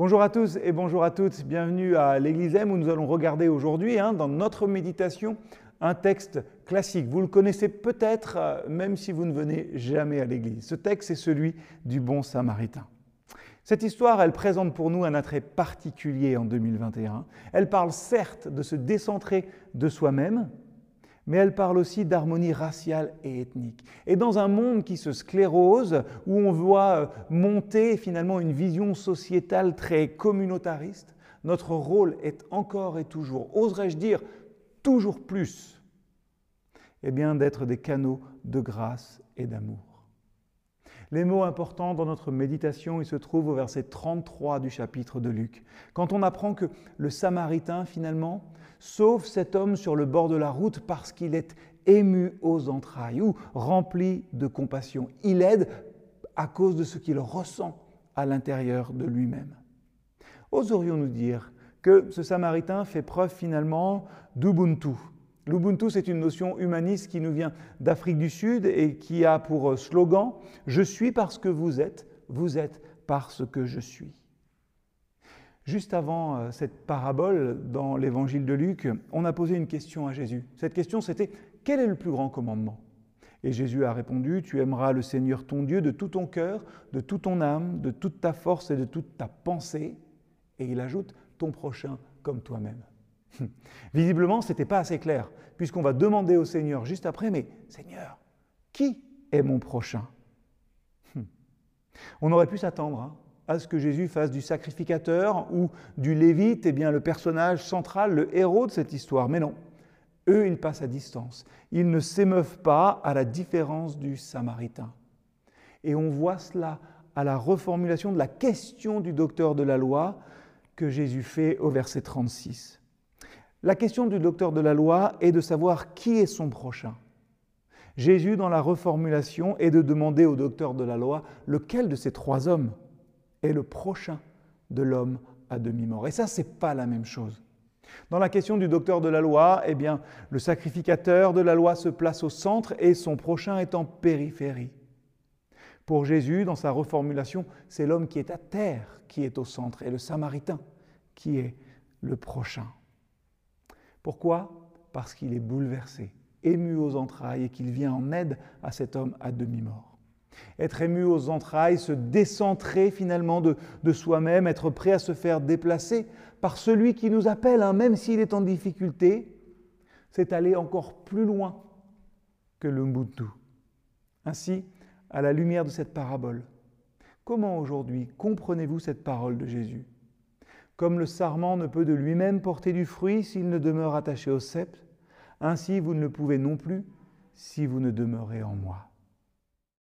Bonjour à tous et bonjour à toutes, bienvenue à l'Église M où nous allons regarder aujourd'hui hein, dans notre méditation un texte classique. Vous le connaissez peut-être euh, même si vous ne venez jamais à l'Église. Ce texte est celui du bon samaritain. Cette histoire, elle présente pour nous un attrait particulier en 2021. Elle parle certes de se décentrer de soi-même, mais elle parle aussi d'harmonie raciale et ethnique. Et dans un monde qui se sclérose, où on voit euh, monter finalement une vision sociétale très communautariste, notre rôle est encore et toujours, oserais-je dire, toujours plus, eh bien d'être des canaux de grâce et d'amour. Les mots importants dans notre méditation, ils se trouvent au verset 33 du chapitre de Luc, quand on apprend que le Samaritain, finalement, sauve cet homme sur le bord de la route parce qu'il est ému aux entrailles ou rempli de compassion. Il aide à cause de ce qu'il ressent à l'intérieur de lui-même. Oserions-nous dire que ce Samaritain fait preuve finalement d'Ubuntu, L'Ubuntu, c'est une notion humaniste qui nous vient d'Afrique du Sud et qui a pour slogan Je suis parce que vous êtes, vous êtes parce que je suis. Juste avant euh, cette parabole dans l'évangile de Luc, on a posé une question à Jésus. Cette question, c'était Quel est le plus grand commandement? Et Jésus a répondu Tu aimeras le Seigneur ton Dieu de tout ton cœur, de toute ton âme, de toute ta force et de toute ta pensée. Et il ajoute Ton prochain comme toi-même. Visiblement, ce n'était pas assez clair, puisqu'on va demander au Seigneur juste après, mais Seigneur, qui est mon prochain? On aurait pu s'attendre hein, à ce que Jésus fasse du sacrificateur ou du lévite, eh bien le personnage central, le héros de cette histoire, mais non. Eux, ils passent à distance. Ils ne s'émeuvent pas à la différence du Samaritain. Et on voit cela à la reformulation de la question du docteur de la loi que Jésus fait au verset 36. La question du docteur de la loi est de savoir qui est son prochain. Jésus, dans la reformulation, est de demander au docteur de la loi lequel de ces trois hommes est le prochain de l'homme à demi-mort. Et ça, ce n'est pas la même chose. Dans la question du docteur de la loi, eh bien, le sacrificateur de la loi se place au centre et son prochain est en périphérie. Pour Jésus, dans sa reformulation, c'est l'homme qui est à terre qui est au centre et le samaritain qui est le prochain. Pourquoi? Parce qu'il est bouleversé, ému aux entrailles et qu'il vient en aide à cet homme à demi-mort. Être ému aux entrailles, se décentrer finalement de, soi-même, être prêt à se faire déplacer par celui qui nous appelle, hein, même s'il est en difficulté, c'est aller encore plus loin que le. Ainsi, à la lumière de cette parabole, comment aujourd'hui comprenez-vous cette parole de Jésus? Comme le sarment ne peut de lui-même porter du fruit s'il ne demeure attaché au cep, ainsi vous ne le pouvez non plus si vous ne demeurez en moi.